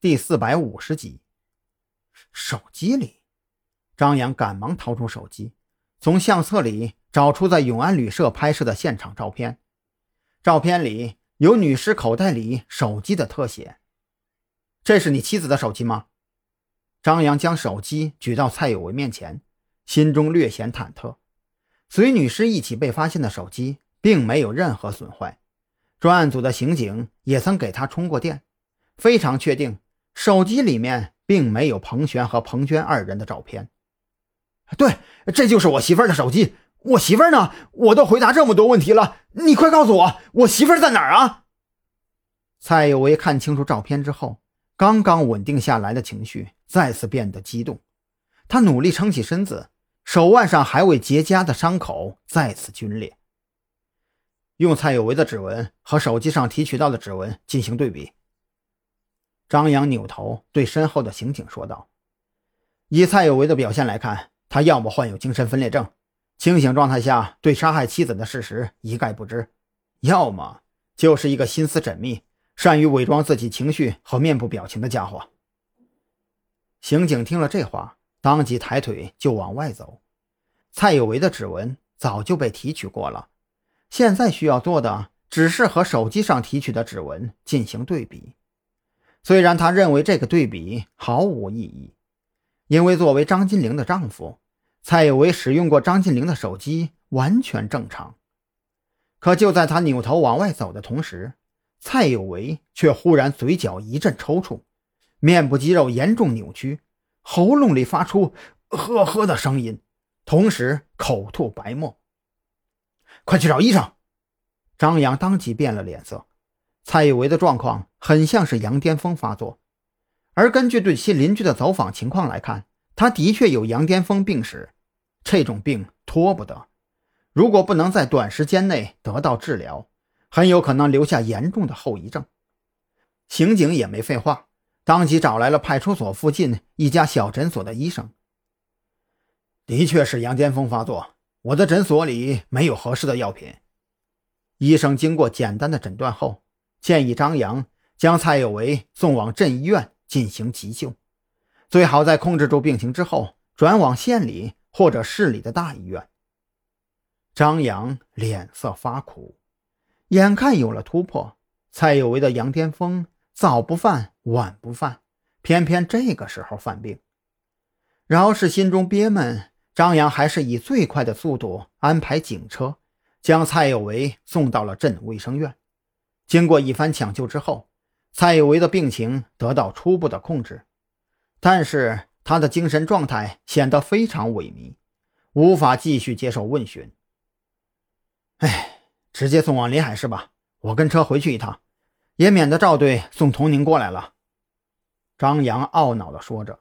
第四百五十集。手机里，张扬赶忙掏出手机，从相册里找出在永安旅社拍摄的现场照片。照片里有女尸口袋里手机的特写。这是你妻子的手机吗？张扬将手机举到蔡有为面前，心中略显忐忑。随女尸一起被发现的手机并没有任何损坏，专案组的刑警也曾给他充过电，非常确定手机里面并没有彭璇和彭娟二人的照片。对，这就是我媳妇儿的手机。我媳妇儿呢？我都回答这么多问题了，你快告诉我，我媳妇儿在哪儿啊？蔡有为看清楚照片之后，刚刚稳定下来的情绪再次变得激动，他努力撑起身子。手腕上还未结痂的伤口再次皲裂。用蔡有为的指纹和手机上提取到的指纹进行对比。张扬扭头对身后的刑警说道：“以蔡有为的表现来看，他要么患有精神分裂症，清醒状态下对杀害妻子的事实一概不知；要么就是一个心思缜密、善于伪装自己情绪和面部表情的家伙。”刑警听了这话。当即抬腿就往外走。蔡有为的指纹早就被提取过了，现在需要做的只是和手机上提取的指纹进行对比。虽然他认为这个对比毫无意义，因为作为张金玲的丈夫，蔡有为使用过张金玲的手机完全正常。可就在他扭头往外走的同时，蔡有为却忽然嘴角一阵抽搐，面部肌肉严重扭曲。喉咙里发出“呵呵”的声音，同时口吐白沫。快去找医生！张扬当即变了脸色。蔡有为的状况很像是羊癫疯发作，而根据对其邻居的走访情况来看，他的确有羊癫疯病史。这种病拖不得，如果不能在短时间内得到治疗，很有可能留下严重的后遗症。刑警也没废话。当即找来了派出所附近一家小诊所的医生。的确是羊癫疯发作，我的诊所里没有合适的药品。医生经过简单的诊断后，建议张扬将蔡有为送往镇医院进行急救，最好在控制住病情之后转往县里或者市里的大医院。张扬脸色发苦，眼看有了突破，蔡有为的羊癫疯。早不犯，晚不犯，偏偏这个时候犯病。饶是心中憋闷，张扬还是以最快的速度安排警车，将蔡有为送到了镇卫生院。经过一番抢救之后，蔡有为的病情得到初步的控制，但是他的精神状态显得非常萎靡，无法继续接受问询。哎，直接送往临海市吧，我跟车回去一趟。也免得赵队送童宁过来了。”张扬懊恼地说着，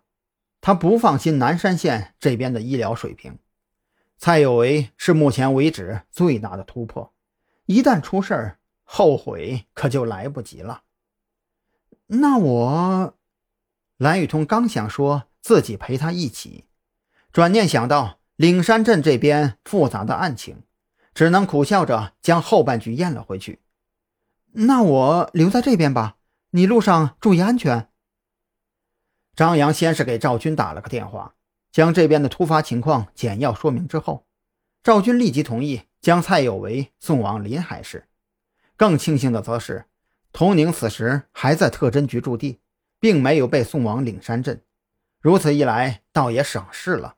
他不放心南山县这边的医疗水平。蔡有为是目前为止最大的突破，一旦出事儿，后悔可就来不及了。那我，蓝雨桐刚想说自己陪他一起，转念想到岭山镇这边复杂的案情，只能苦笑着将后半句咽了回去。那我留在这边吧，你路上注意安全。张扬先是给赵军打了个电话，将这边的突发情况简要说明之后，赵军立即同意将蔡有为送往临海市。更庆幸的则是，童宁此时还在特侦局驻地，并没有被送往岭山镇。如此一来，倒也省事了。